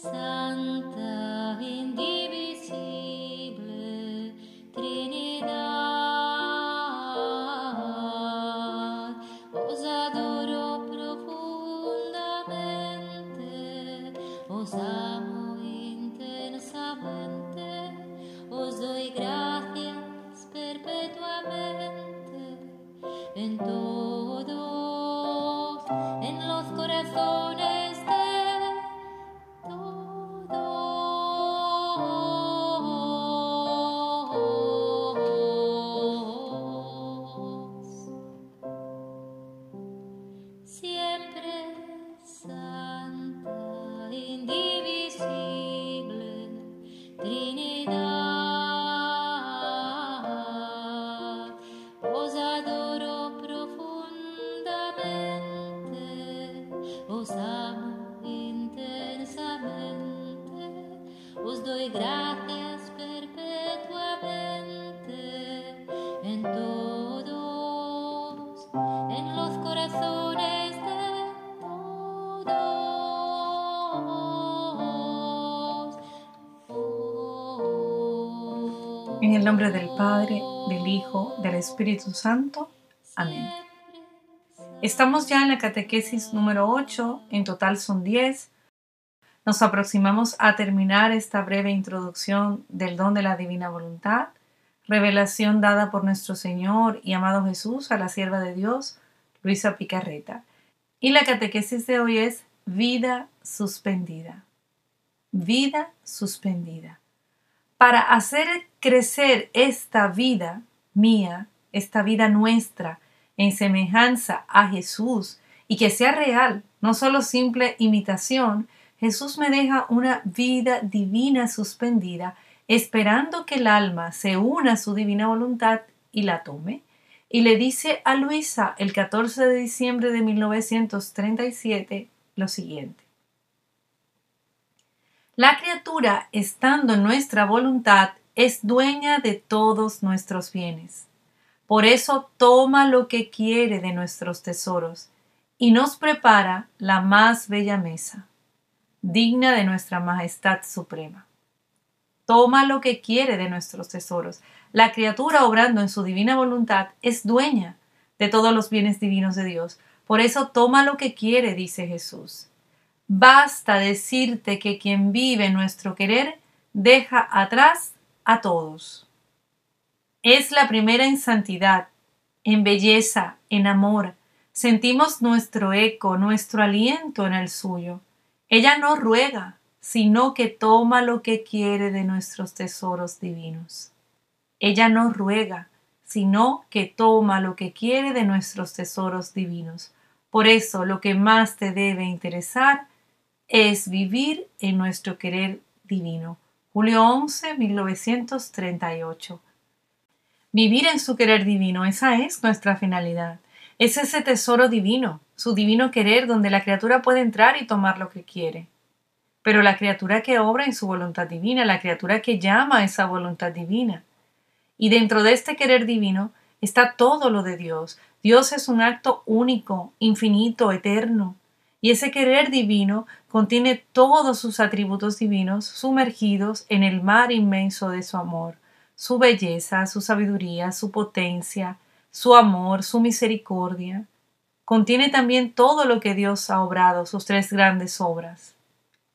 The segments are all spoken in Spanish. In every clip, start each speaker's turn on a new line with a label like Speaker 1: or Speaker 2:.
Speaker 1: Santa, os amo intensamente, os doy gracias perpetuamente en todos, en los corazones de todos. En
Speaker 2: el nombre del Padre, del Hijo, del Espíritu Santo. Estamos ya en la catequesis número 8, en total son 10. Nos aproximamos a terminar esta breve introducción del don de la divina voluntad, revelación dada por nuestro Señor y amado Jesús a la sierva de Dios, Luisa Picarreta. Y la catequesis de hoy es vida suspendida. Vida suspendida. Para hacer crecer esta vida mía, esta vida nuestra, en semejanza a Jesús y que sea real, no solo simple imitación, Jesús me deja una vida divina suspendida, esperando que el alma se una a su divina voluntad y la tome. Y le dice a Luisa el 14 de diciembre de 1937 lo siguiente. La criatura, estando en nuestra voluntad, es dueña de todos nuestros bienes. Por eso toma lo que quiere de nuestros tesoros y nos prepara la más bella mesa, digna de nuestra majestad suprema. Toma lo que quiere de nuestros tesoros. La criatura obrando en su divina voluntad es dueña de todos los bienes divinos de Dios. Por eso toma lo que quiere, dice Jesús. Basta decirte que quien vive nuestro querer deja atrás a todos. Es la primera en santidad, en belleza, en amor. Sentimos nuestro eco, nuestro aliento en el suyo. Ella no ruega, sino que toma lo que quiere de nuestros tesoros divinos. Ella no ruega, sino que toma lo que quiere de nuestros tesoros divinos. Por eso lo que más te debe interesar es vivir en nuestro querer divino. Julio 11, 1938. Vivir en su querer divino, esa es nuestra finalidad. Es ese tesoro divino, su divino querer donde la criatura puede entrar y tomar lo que quiere. Pero la criatura que obra en su voluntad divina, la criatura que llama a esa voluntad divina. Y dentro de este querer divino está todo lo de Dios. Dios es un acto único, infinito, eterno. Y ese querer divino contiene todos sus atributos divinos sumergidos en el mar inmenso de su amor, su belleza, su sabiduría, su potencia, su amor, su misericordia. Contiene también todo lo que Dios ha obrado, sus tres grandes obras,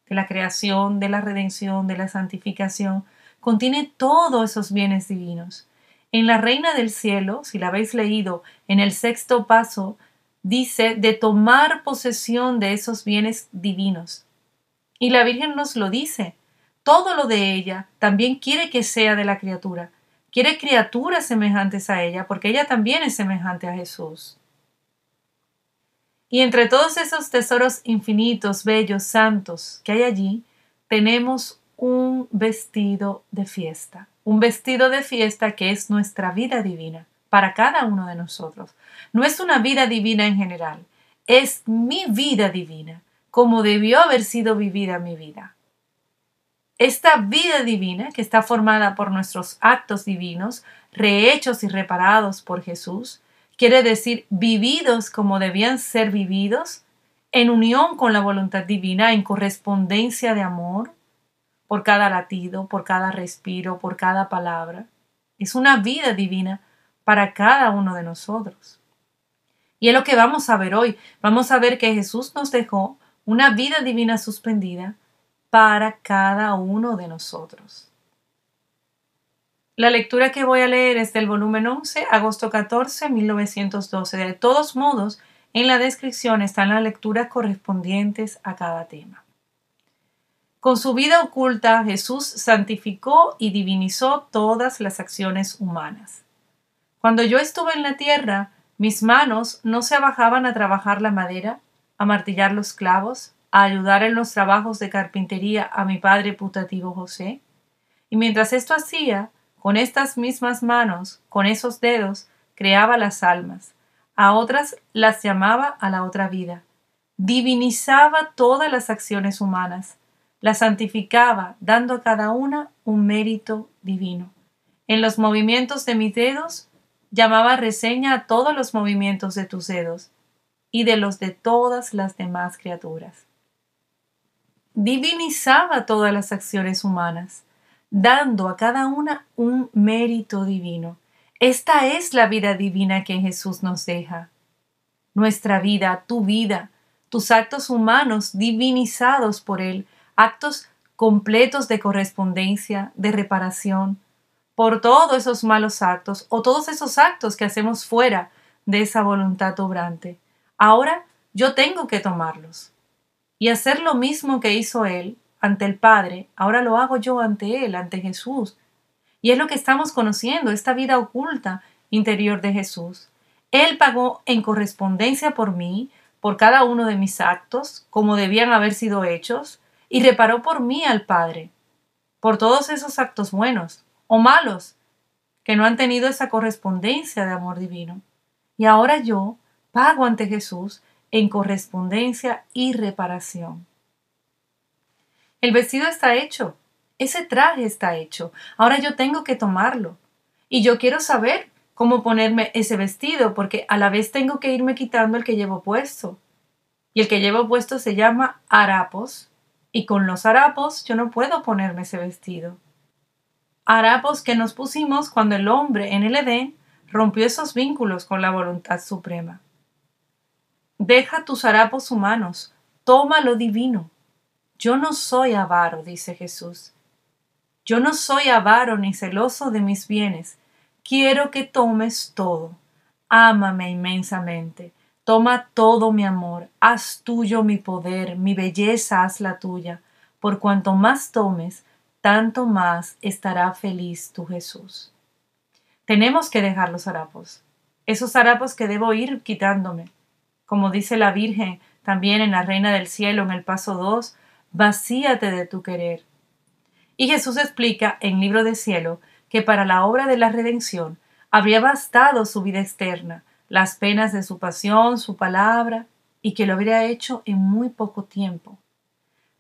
Speaker 2: de la creación, de la redención, de la santificación. Contiene todos esos bienes divinos. En la Reina del Cielo, si la habéis leído en el sexto paso, dice de tomar posesión de esos bienes divinos. Y la Virgen nos lo dice. Todo lo de ella también quiere que sea de la criatura. Quiere criaturas semejantes a ella, porque ella también es semejante a Jesús. Y entre todos esos tesoros infinitos, bellos, santos que hay allí, tenemos un vestido de fiesta. Un vestido de fiesta que es nuestra vida divina para cada uno de nosotros. No es una vida divina en general, es mi vida divina, como debió haber sido vivida mi vida. Esta vida divina, que está formada por nuestros actos divinos, rehechos y reparados por Jesús, quiere decir vividos como debían ser vividos, en unión con la voluntad divina, en correspondencia de amor por cada latido, por cada respiro, por cada palabra. Es una vida divina para cada uno de nosotros. Y es lo que vamos a ver hoy. Vamos a ver que Jesús nos dejó una vida divina suspendida para cada uno de nosotros. La lectura que voy a leer es del volumen 11, agosto 14, 1912. De todos modos, en la descripción están las lecturas correspondientes a cada tema. Con su vida oculta, Jesús santificó y divinizó todas las acciones humanas. Cuando yo estuve en la tierra, mis manos no se abajaban a trabajar la madera, a martillar los clavos, a ayudar en los trabajos de carpintería a mi padre putativo José. Y mientras esto hacía, con estas mismas manos, con esos dedos, creaba las almas, a otras las llamaba a la otra vida, divinizaba todas las acciones humanas, las santificaba, dando a cada una un mérito divino. En los movimientos de mis dedos, llamaba reseña a todos los movimientos de tus dedos y de los de todas las demás criaturas. Divinizaba todas las acciones humanas, dando a cada una un mérito divino. Esta es la vida divina que Jesús nos deja. Nuestra vida, tu vida, tus actos humanos divinizados por Él, actos completos de correspondencia, de reparación, por todos esos malos actos o todos esos actos que hacemos fuera de esa voluntad obrante. Ahora yo tengo que tomarlos y hacer lo mismo que hizo Él ante el Padre, ahora lo hago yo ante Él, ante Jesús. Y es lo que estamos conociendo, esta vida oculta interior de Jesús. Él pagó en correspondencia por mí, por cada uno de mis actos, como debían haber sido hechos, y reparó por mí al Padre, por todos esos actos buenos o malos que no han tenido esa correspondencia de amor divino. Y ahora yo pago ante Jesús en correspondencia y reparación. El vestido está hecho, ese traje está hecho, ahora yo tengo que tomarlo. Y yo quiero saber cómo ponerme ese vestido, porque a la vez tengo que irme quitando el que llevo puesto. Y el que llevo puesto se llama harapos, y con los harapos yo no puedo ponerme ese vestido. Harapos que nos pusimos cuando el hombre en el Edén rompió esos vínculos con la voluntad suprema. Deja tus harapos humanos, toma lo divino. Yo no soy avaro, dice Jesús. Yo no soy avaro ni celoso de mis bienes. Quiero que tomes todo. Ámame inmensamente. Toma todo mi amor. Haz tuyo mi poder, mi belleza haz la tuya. Por cuanto más tomes, tanto más estará feliz tu Jesús. Tenemos que dejar los harapos. Esos harapos que debo ir quitándome. Como dice la Virgen también en la Reina del Cielo en el paso 2, vacíate de tu querer. Y Jesús explica en Libro de Cielo que para la obra de la redención habría bastado su vida externa, las penas de su pasión, su palabra, y que lo habría hecho en muy poco tiempo.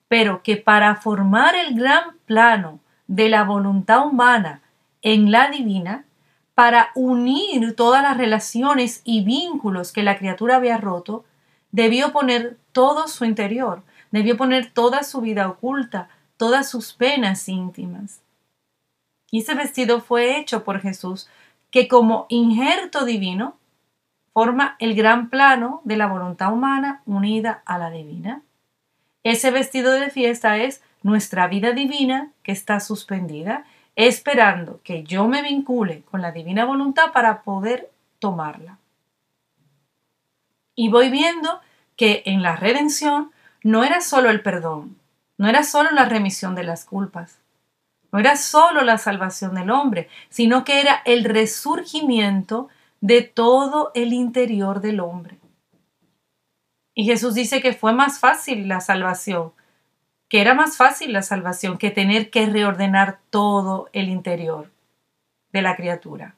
Speaker 2: Pero que para formar el gran plano de la voluntad humana en la divina, para unir todas las relaciones y vínculos que la criatura había roto, debió poner todo su interior, debió poner toda su vida oculta, todas sus penas íntimas. Y ese vestido fue hecho por Jesús, que como injerto divino forma el gran plano de la voluntad humana unida a la divina. Ese vestido de fiesta es nuestra vida divina que está suspendida, esperando que yo me vincule con la divina voluntad para poder tomarla. Y voy viendo que en la redención no era solo el perdón, no era solo la remisión de las culpas, no era solo la salvación del hombre, sino que era el resurgimiento de todo el interior del hombre. Y Jesús dice que fue más fácil la salvación, que era más fácil la salvación que tener que reordenar todo el interior de la criatura.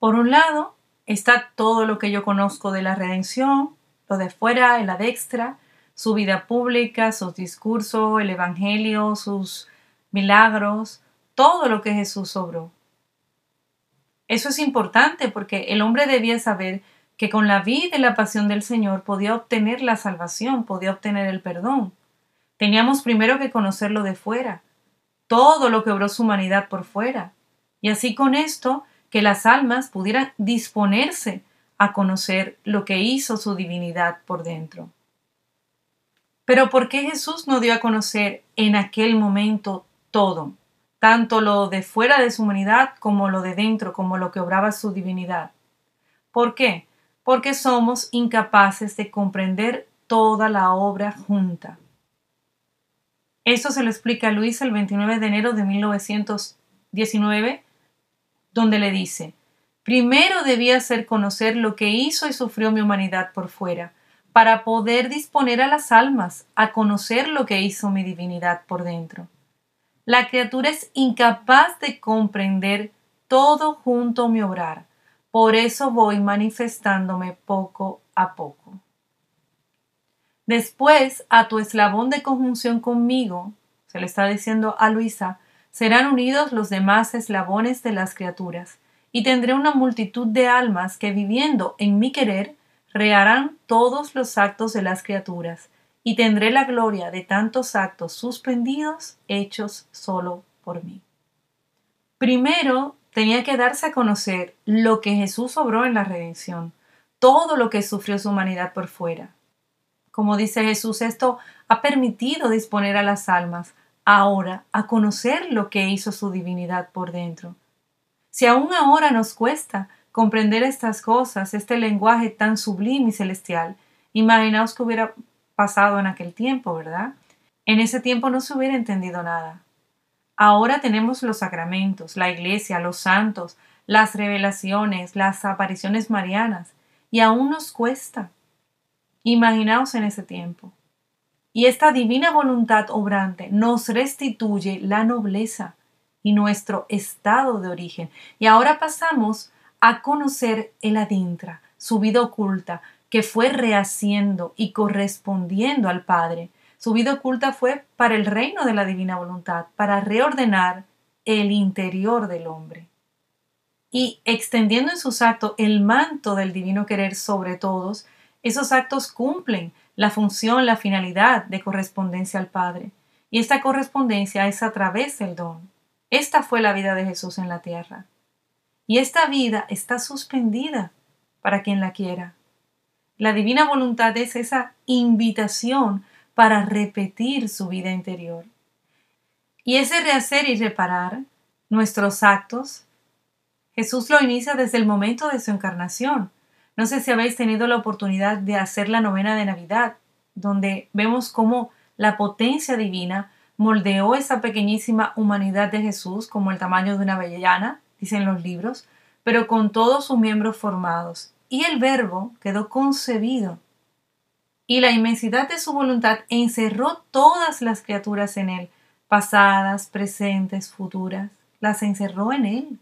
Speaker 2: Por un lado, está todo lo que yo conozco de la redención, lo de fuera, en la extra, su vida pública, sus discursos, el Evangelio, sus milagros, todo lo que Jesús obró. Eso es importante porque el hombre debía saber que con la vida y la pasión del Señor podía obtener la salvación, podía obtener el perdón. Teníamos primero que conocerlo de fuera, todo lo que obró su humanidad por fuera, y así con esto que las almas pudieran disponerse a conocer lo que hizo su divinidad por dentro. Pero ¿por qué Jesús no dio a conocer en aquel momento todo? Tanto lo de fuera de su humanidad como lo de dentro, como lo que obraba su divinidad. ¿Por qué? Porque somos incapaces de comprender toda la obra junta. Esto se lo explica Luis el 29 de enero de 1919, donde le dice, primero debía hacer conocer lo que hizo y sufrió mi humanidad por fuera, para poder disponer a las almas a conocer lo que hizo mi divinidad por dentro. La criatura es incapaz de comprender todo junto mi obrar, por eso voy manifestándome poco a poco. Después, a tu eslabón de conjunción conmigo, se le está diciendo a Luisa, serán unidos los demás eslabones de las criaturas, y tendré una multitud de almas que viviendo en mi querer, reharán todos los actos de las criaturas, y tendré la gloria de tantos actos suspendidos hechos solo por mí. Primero tenía que darse a conocer lo que Jesús obró en la redención, todo lo que sufrió su humanidad por fuera. Como dice Jesús, esto ha permitido disponer a las almas ahora a conocer lo que hizo su divinidad por dentro. Si aún ahora nos cuesta comprender estas cosas, este lenguaje tan sublime y celestial, imaginaos que hubiera pasado en aquel tiempo, ¿verdad? En ese tiempo no se hubiera entendido nada. Ahora tenemos los sacramentos, la iglesia, los santos, las revelaciones, las apariciones marianas, y aún nos cuesta. Imaginaos en ese tiempo. Y esta divina voluntad obrante nos restituye la nobleza y nuestro estado de origen. Y ahora pasamos a conocer el adintra, su vida oculta, que fue rehaciendo y correspondiendo al Padre. Su vida oculta fue para el reino de la divina voluntad, para reordenar el interior del hombre. Y extendiendo en sus actos el manto del divino querer sobre todos, esos actos cumplen la función, la finalidad de correspondencia al Padre. Y esta correspondencia es a través del don. Esta fue la vida de Jesús en la tierra. Y esta vida está suspendida para quien la quiera. La divina voluntad es esa invitación para repetir su vida interior. Y ese rehacer y reparar nuestros actos, Jesús lo inicia desde el momento de su encarnación, no sé si habéis tenido la oportunidad de hacer la novena de Navidad, donde vemos cómo la potencia divina moldeó esa pequeñísima humanidad de Jesús como el tamaño de una avellana, dicen los libros, pero con todos sus miembros formados. Y el verbo quedó concebido. Y la inmensidad de su voluntad encerró todas las criaturas en él, pasadas, presentes, futuras, las encerró en él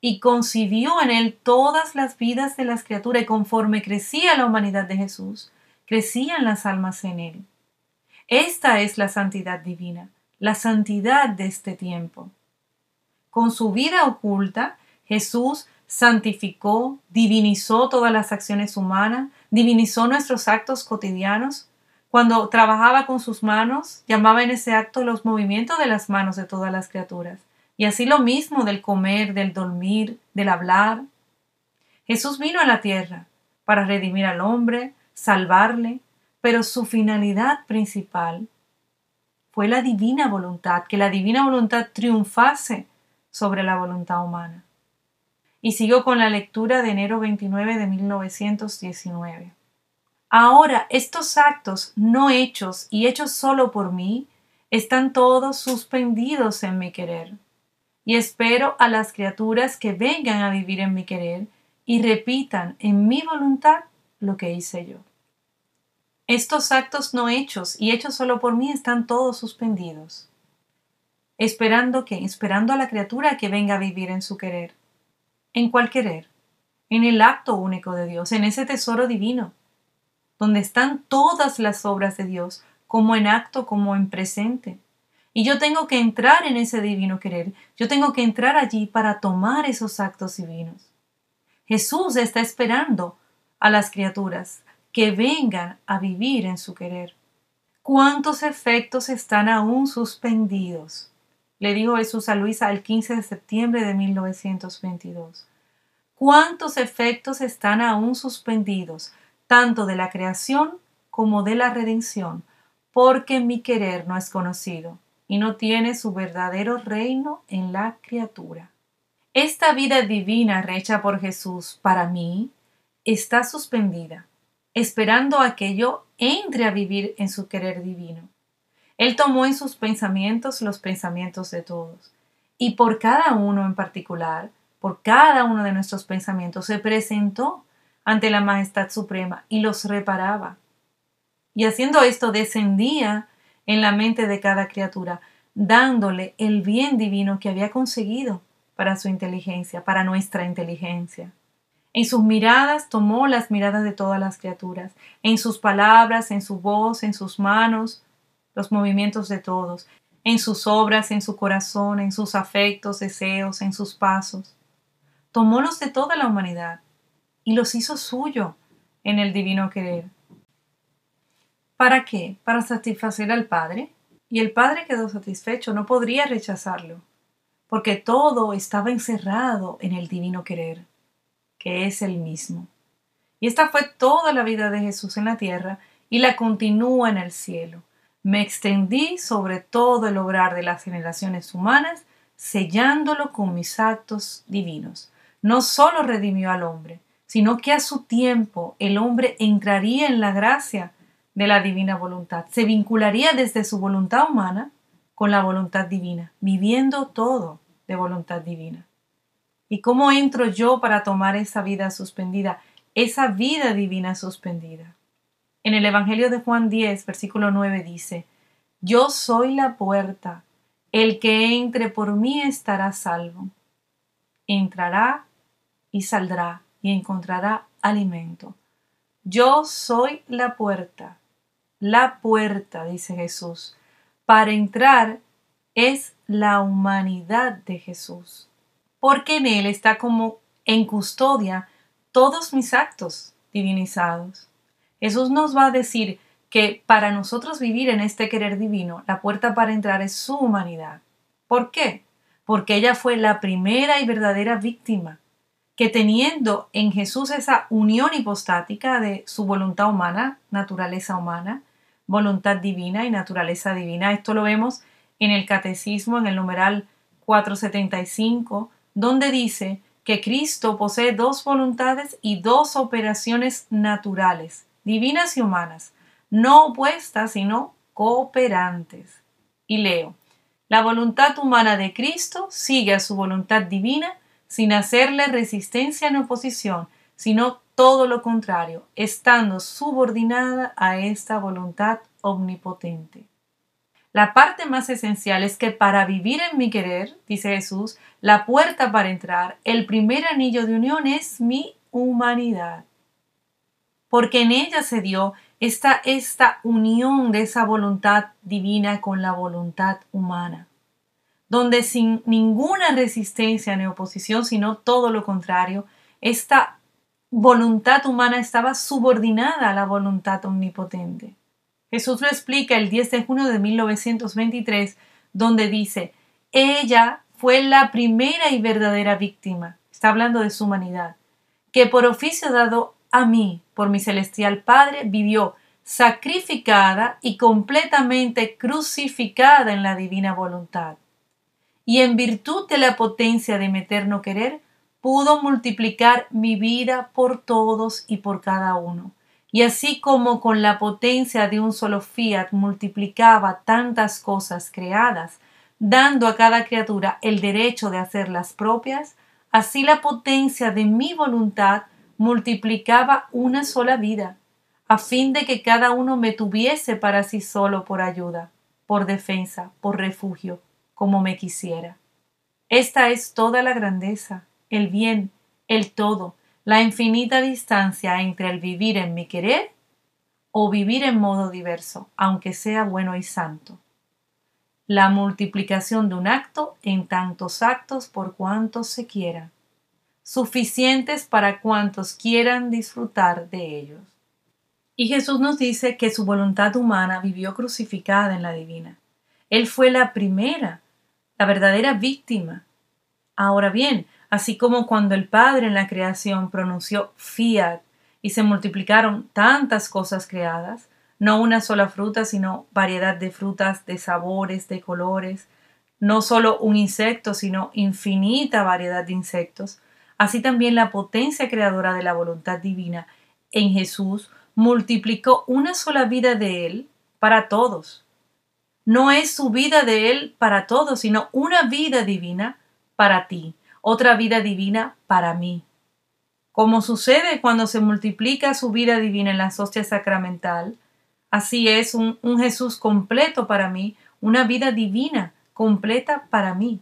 Speaker 2: y concibió en él todas las vidas de las criaturas y conforme crecía la humanidad de Jesús, crecían las almas en él. Esta es la santidad divina, la santidad de este tiempo. Con su vida oculta, Jesús santificó, divinizó todas las acciones humanas, divinizó nuestros actos cotidianos. Cuando trabajaba con sus manos, llamaba en ese acto los movimientos de las manos de todas las criaturas. Y así lo mismo del comer, del dormir, del hablar. Jesús vino a la tierra para redimir al hombre, salvarle, pero su finalidad principal fue la divina voluntad, que la divina voluntad triunfase sobre la voluntad humana. Y sigo con la lectura de enero 29 de 1919. Ahora, estos actos no hechos y hechos solo por mí, están todos suspendidos en mi querer y espero a las criaturas que vengan a vivir en mi querer y repitan en mi voluntad lo que hice yo. Estos actos no hechos y hechos solo por mí están todos suspendidos. Esperando que, esperando a la criatura que venga a vivir en su querer. ¿En cuál querer? En el acto único de Dios, en ese tesoro divino, donde están todas las obras de Dios, como en acto como en presente, y yo tengo que entrar en ese divino querer. Yo tengo que entrar allí para tomar esos actos divinos. Jesús está esperando a las criaturas que vengan a vivir en su querer. ¿Cuántos efectos están aún suspendidos? Le dijo Jesús a Luisa el 15 de septiembre de 1922. ¿Cuántos efectos están aún suspendidos, tanto de la creación como de la redención? Porque mi querer no es conocido y no tiene su verdadero reino en la criatura. Esta vida divina recha por Jesús para mí está suspendida, esperando a que yo entre a vivir en su querer divino. Él tomó en sus pensamientos los pensamientos de todos. Y por cada uno en particular, por cada uno de nuestros pensamientos, se presentó ante la Majestad Suprema y los reparaba. Y haciendo esto descendía en la mente de cada criatura, dándole el bien divino que había conseguido para su inteligencia, para nuestra inteligencia. En sus miradas tomó las miradas de todas las criaturas, en sus palabras, en su voz, en sus manos, los movimientos de todos, en sus obras, en su corazón, en sus afectos, deseos, en sus pasos. Tomó los de toda la humanidad y los hizo suyo en el divino querer. ¿Para qué? Para satisfacer al Padre. Y el Padre quedó satisfecho, no podría rechazarlo, porque todo estaba encerrado en el divino querer, que es el mismo. Y esta fue toda la vida de Jesús en la tierra y la continúa en el cielo. Me extendí sobre todo el obrar de las generaciones humanas, sellándolo con mis actos divinos. No solo redimió al hombre, sino que a su tiempo el hombre entraría en la gracia de la divina voluntad, se vincularía desde su voluntad humana con la voluntad divina, viviendo todo de voluntad divina. ¿Y cómo entro yo para tomar esa vida suspendida, esa vida divina suspendida? En el Evangelio de Juan 10, versículo 9 dice, Yo soy la puerta, el que entre por mí estará salvo. Entrará y saldrá y encontrará alimento. Yo soy la puerta, la puerta, dice Jesús. Para entrar es la humanidad de Jesús, porque en Él está como en custodia todos mis actos divinizados. Jesús nos va a decir que para nosotros vivir en este querer divino, la puerta para entrar es su humanidad. ¿Por qué? Porque ella fue la primera y verdadera víctima, que teniendo en Jesús esa unión hipostática de su voluntad humana, naturaleza humana, voluntad divina y naturaleza divina, esto lo vemos en el Catecismo, en el numeral 475, donde dice que Cristo posee dos voluntades y dos operaciones naturales, divinas y humanas, no opuestas, sino cooperantes. Y leo, la voluntad humana de Cristo sigue a su voluntad divina sin hacerle resistencia ni oposición, sino todo lo contrario, estando subordinada a esta voluntad omnipotente. La parte más esencial es que para vivir en mi querer, dice Jesús, la puerta para entrar, el primer anillo de unión es mi humanidad porque en ella se dio esta, esta unión de esa voluntad divina con la voluntad humana, donde sin ninguna resistencia ni oposición, sino todo lo contrario, esta voluntad humana estaba subordinada a la voluntad omnipotente. Jesús lo explica el 10 de junio de 1923, donde dice, ella fue la primera y verdadera víctima, está hablando de su humanidad, que por oficio dado a mí por mi celestial Padre, vivió sacrificada y completamente crucificada en la divina voluntad. Y en virtud de la potencia de mi eterno querer, pudo multiplicar mi vida por todos y por cada uno. Y así como con la potencia de un solo fiat multiplicaba tantas cosas creadas, dando a cada criatura el derecho de hacerlas propias, así la potencia de mi voluntad multiplicaba una sola vida, a fin de que cada uno me tuviese para sí solo por ayuda, por defensa, por refugio, como me quisiera. Esta es toda la grandeza, el bien, el todo, la infinita distancia entre el vivir en mi querer o vivir en modo diverso, aunque sea bueno y santo. La multiplicación de un acto en tantos actos por cuantos se quiera suficientes para cuantos quieran disfrutar de ellos. Y Jesús nos dice que su voluntad humana vivió crucificada en la divina. Él fue la primera, la verdadera víctima. Ahora bien, así como cuando el Padre en la creación pronunció fiat y se multiplicaron tantas cosas creadas, no una sola fruta, sino variedad de frutas, de sabores, de colores, no solo un insecto, sino infinita variedad de insectos, así también la potencia creadora de la voluntad divina en Jesús multiplicó una sola vida de Él para todos. No es su vida de Él para todos, sino una vida divina para ti, otra vida divina para mí. Como sucede cuando se multiplica su vida divina en la hostia sacramental, así es un, un Jesús completo para mí, una vida divina completa para mí.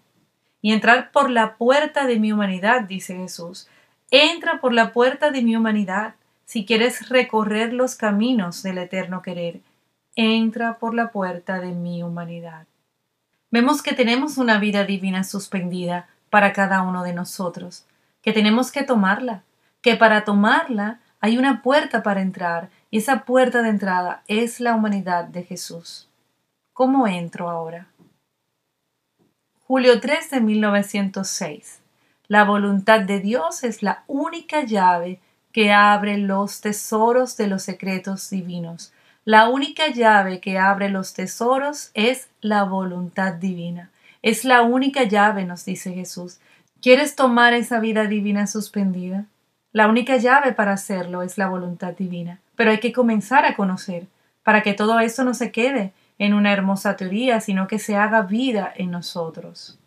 Speaker 2: Y entrar por la puerta de mi humanidad, dice Jesús. Entra por la puerta de mi humanidad si quieres recorrer los caminos del eterno querer. Entra por la puerta de mi humanidad. Vemos que tenemos una vida divina suspendida para cada uno de nosotros, que tenemos que tomarla, que para tomarla hay una puerta para entrar y esa puerta de entrada es la humanidad de Jesús. ¿Cómo entro ahora? Julio 3 de 1906. La voluntad de Dios es la única llave que abre los tesoros de los secretos divinos. La única llave que abre los tesoros es la voluntad divina. Es la única llave, nos dice Jesús. ¿Quieres tomar esa vida divina suspendida? La única llave para hacerlo es la voluntad divina. Pero hay que comenzar a conocer para que todo esto no se quede en una hermosa teoría, sino que se haga vida en nosotros.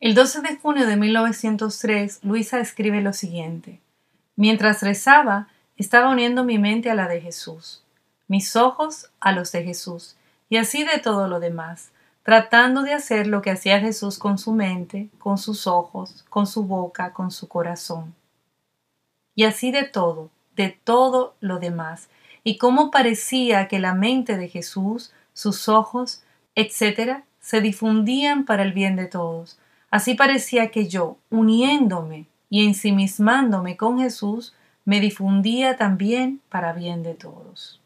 Speaker 2: El 12 de junio de 1903, Luisa escribe lo siguiente. Mientras rezaba, estaba uniendo mi mente a la de Jesús, mis ojos a los de Jesús, y así de todo lo demás, tratando de hacer lo que hacía Jesús con su mente, con sus ojos, con su boca, con su corazón. Y así de todo, de todo lo demás, y cómo parecía que la mente de Jesús sus ojos, etc., se difundían para el bien de todos. Así parecía que yo, uniéndome y ensimismándome con Jesús, me difundía también para bien de todos.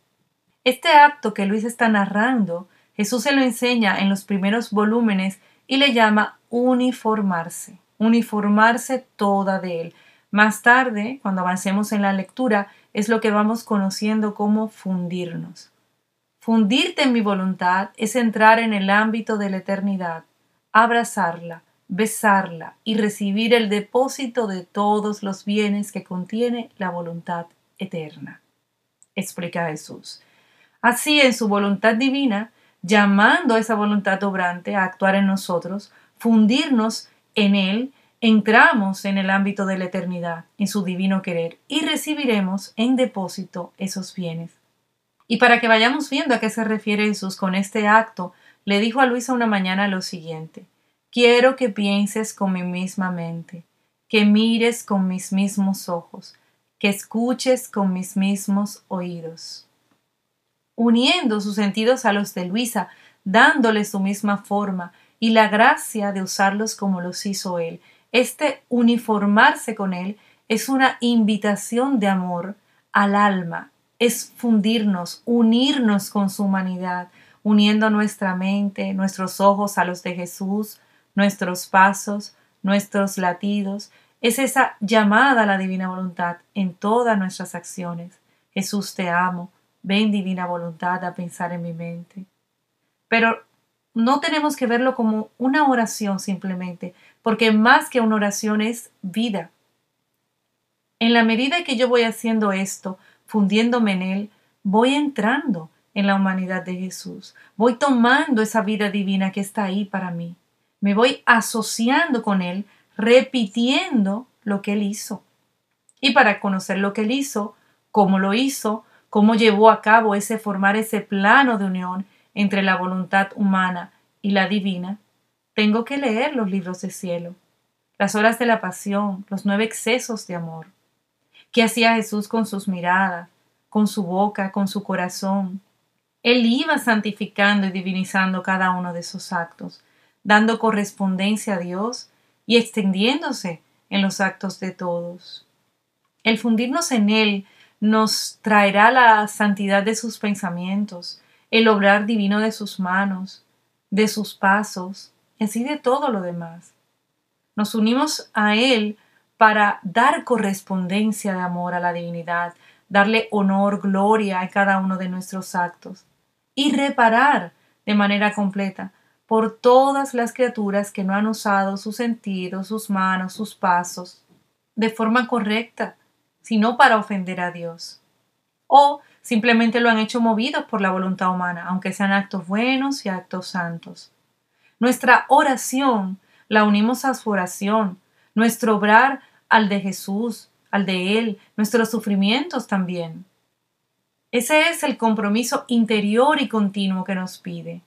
Speaker 2: Este acto que Luis está narrando, Jesús se lo enseña en los primeros volúmenes y le llama uniformarse, uniformarse toda de él. Más tarde, cuando avancemos en la lectura, es lo que vamos conociendo como fundirnos. Fundirte en mi voluntad es entrar en el ámbito de la eternidad, abrazarla, besarla y recibir el depósito de todos los bienes que contiene la voluntad eterna. Explica Jesús. Así en su voluntad divina, llamando a esa voluntad obrante a actuar en nosotros, fundirnos en Él, entramos en el ámbito de la eternidad, en su divino querer, y recibiremos en depósito esos bienes y para que vayamos viendo a qué se refiere Jesús con este acto, le dijo a Luisa una mañana lo siguiente, quiero que pienses con mi misma mente, que mires con mis mismos ojos, que escuches con mis mismos oídos. Uniendo sus sentidos a los de Luisa, dándole su misma forma y la gracia de usarlos como los hizo él, este uniformarse con él es una invitación de amor al alma es fundirnos, unirnos con su humanidad, uniendo nuestra mente, nuestros ojos a los de Jesús, nuestros pasos, nuestros latidos. Es esa llamada a la divina voluntad en todas nuestras acciones. Jesús te amo, ven divina voluntad a pensar en mi mente. Pero no tenemos que verlo como una oración simplemente, porque más que una oración es vida. En la medida que yo voy haciendo esto, fundiéndome en Él, voy entrando en la humanidad de Jesús. Voy tomando esa vida divina que está ahí para mí. Me voy asociando con Él, repitiendo lo que Él hizo. Y para conocer lo que Él hizo, cómo lo hizo, cómo llevó a cabo ese formar ese plano de unión entre la voluntad humana y la divina, tengo que leer los libros de cielo, las horas de la pasión, los nueve excesos de amor, ¿Qué hacía Jesús con sus miradas, con su boca, con su corazón? Él iba santificando y divinizando cada uno de esos actos, dando correspondencia a Dios y extendiéndose en los actos de todos. El fundirnos en Él nos traerá la santidad de sus pensamientos, el obrar divino de sus manos, de sus pasos, y así de todo lo demás. Nos unimos a Él para dar correspondencia de amor a la divinidad, darle honor, gloria a cada uno de nuestros actos y reparar de manera completa por todas las criaturas que no han usado sus sentidos, sus manos, sus pasos de forma correcta, sino para ofender a Dios. O simplemente lo han hecho movidos por la voluntad humana, aunque sean actos buenos y actos santos. Nuestra oración la unimos a su oración, nuestro obrar al de Jesús, al de Él, nuestros sufrimientos también. Ese es el compromiso interior y continuo que nos pide.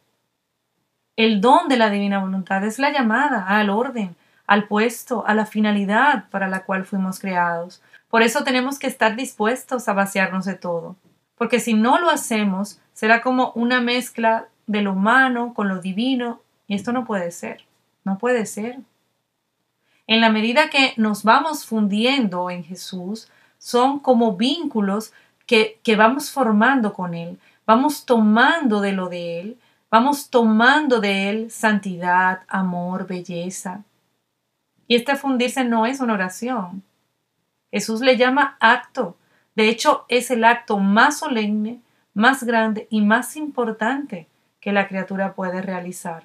Speaker 2: El don de la divina voluntad es la llamada al orden, al puesto, a la finalidad para la cual fuimos creados. Por eso tenemos que estar dispuestos a vaciarnos de todo, porque si no lo hacemos, será como una mezcla de lo humano con lo divino, y esto no puede ser, no puede ser. En la medida que nos vamos fundiendo en Jesús, son como vínculos que, que vamos formando con Él, vamos tomando de lo de Él, vamos tomando de Él santidad, amor, belleza. Y este fundirse no es una oración. Jesús le llama acto. De hecho, es el acto más solemne, más grande y más importante que la criatura puede realizar.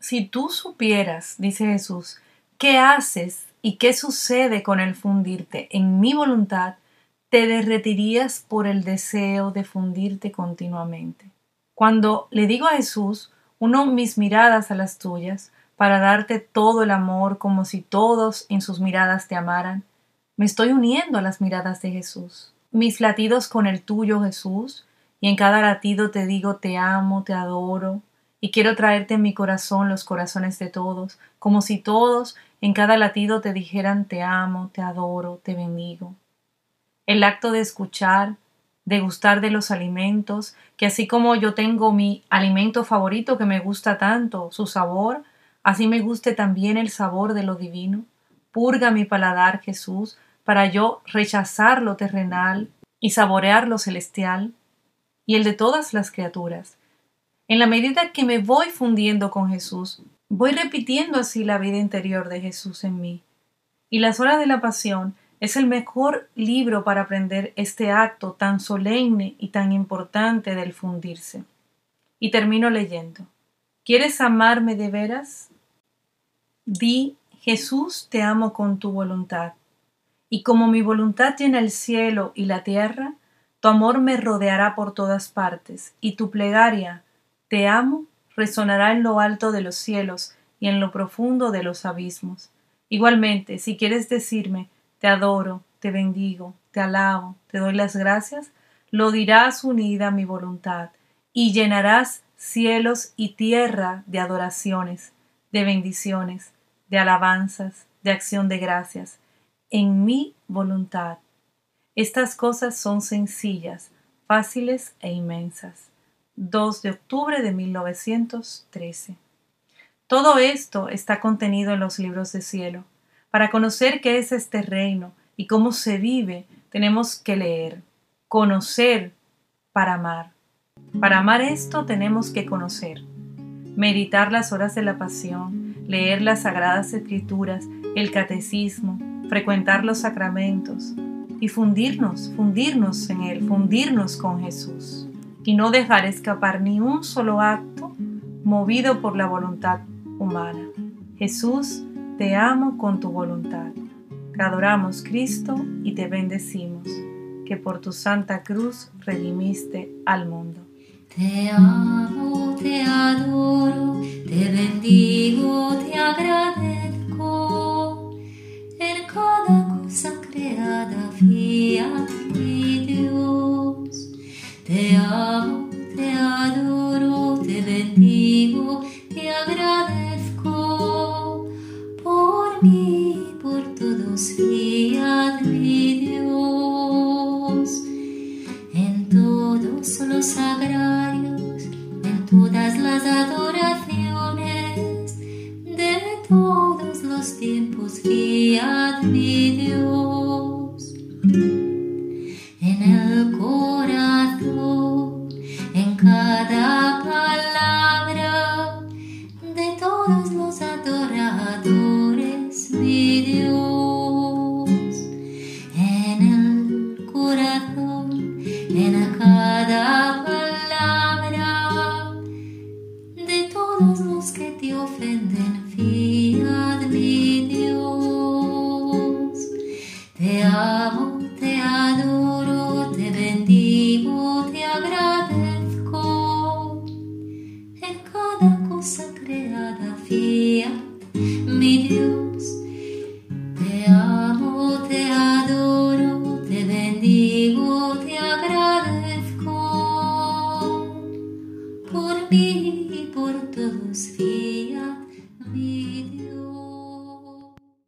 Speaker 2: Si tú supieras, dice Jesús, qué haces y qué sucede con el fundirte en mi voluntad, te derretirías por el deseo de fundirte continuamente. Cuando le digo a Jesús, uno mis miradas a las tuyas, para darte todo el amor como si todos en sus miradas te amaran, me estoy uniendo a las miradas de Jesús. Mis latidos con el tuyo, Jesús, y en cada latido te digo te amo, te adoro, y quiero traerte en mi corazón los corazones de todos, como si todos en cada latido te dijeran te amo, te adoro, te bendigo. El acto de escuchar, de gustar de los alimentos, que así como yo tengo mi alimento favorito que me gusta tanto, su sabor, así me guste también el sabor de lo divino. Purga mi paladar, Jesús, para yo rechazar lo terrenal y saborear lo celestial y el de todas las criaturas en la medida que me voy fundiendo con Jesús, voy repitiendo así la vida interior de Jesús en mí. Y Las horas de la pasión es el mejor libro para aprender este acto tan solemne y tan importante del fundirse. Y termino leyendo. ¿Quieres amarme de veras? Di, Jesús, te amo con tu voluntad. Y como mi voluntad llena el cielo y la tierra, tu amor me rodeará por todas partes, y tu plegaria te amo resonará en lo alto de los cielos y en lo profundo de los abismos. Igualmente, si quieres decirme, te adoro, te bendigo, te alabo, te doy las gracias, lo dirás unida a mi voluntad, y llenarás cielos y tierra de adoraciones, de bendiciones, de alabanzas, de acción de gracias, en mi voluntad. Estas cosas son sencillas, fáciles e inmensas. 2 de octubre de 1913. Todo esto está contenido en los libros de cielo. Para conocer qué es este reino y cómo se vive, tenemos que leer, conocer para amar. Para amar esto tenemos que conocer, meditar las horas de la pasión, leer las sagradas escrituras, el catecismo, frecuentar los sacramentos y fundirnos, fundirnos en Él, fundirnos con Jesús y no dejar escapar ni un solo acto movido por la voluntad humana. Jesús, te amo con tu voluntad. Te adoramos, Cristo, y te bendecimos, que por tu santa cruz redimiste al mundo.
Speaker 1: Te amo, te adoro, te bendigo, te agradezco cada cosa creada, mi Dios. Te amo, te adoro, te bendigo, te agradezco por mí, por todos días, mi Dios. En todos los sagrarios, en todas las adoraciones de todos los tiempos, guía mi Dios.